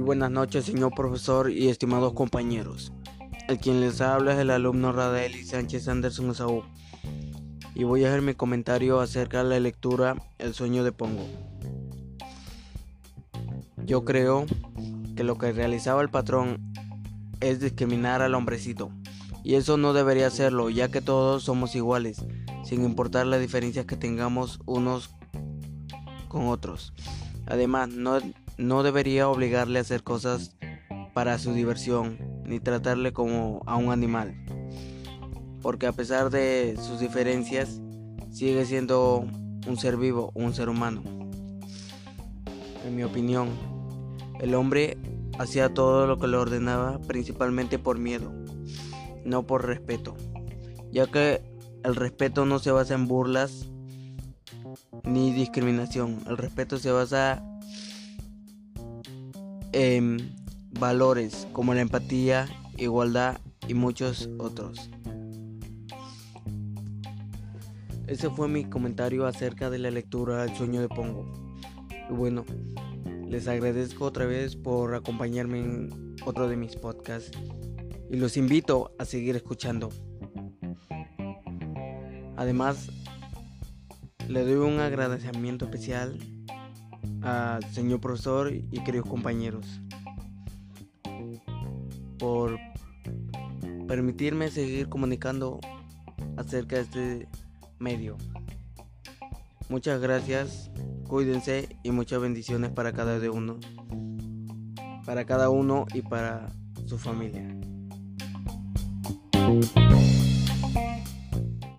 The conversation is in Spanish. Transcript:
Buenas noches, señor profesor y estimados compañeros. El quien les habla es el alumno Radeli Sánchez Anderson Saúl y voy a hacer mi comentario acerca de la lectura El sueño de Pongo. Yo creo que lo que realizaba el patrón es discriminar al hombrecito y eso no debería serlo ya que todos somos iguales sin importar las diferencias que tengamos unos con otros. Además, no no debería obligarle a hacer cosas para su diversión, ni tratarle como a un animal, porque a pesar de sus diferencias, sigue siendo un ser vivo, un ser humano. En mi opinión, el hombre hacía todo lo que le ordenaba principalmente por miedo, no por respeto, ya que el respeto no se basa en burlas ni discriminación, el respeto se basa valores como la empatía, igualdad y muchos otros. Ese fue mi comentario acerca de la lectura El sueño de Pongo. Y bueno, les agradezco otra vez por acompañarme en otro de mis podcasts y los invito a seguir escuchando. Además, le doy un agradecimiento especial señor profesor y queridos compañeros por permitirme seguir comunicando acerca de este medio. Muchas gracias, cuídense y muchas bendiciones para cada uno, para cada uno y para su familia.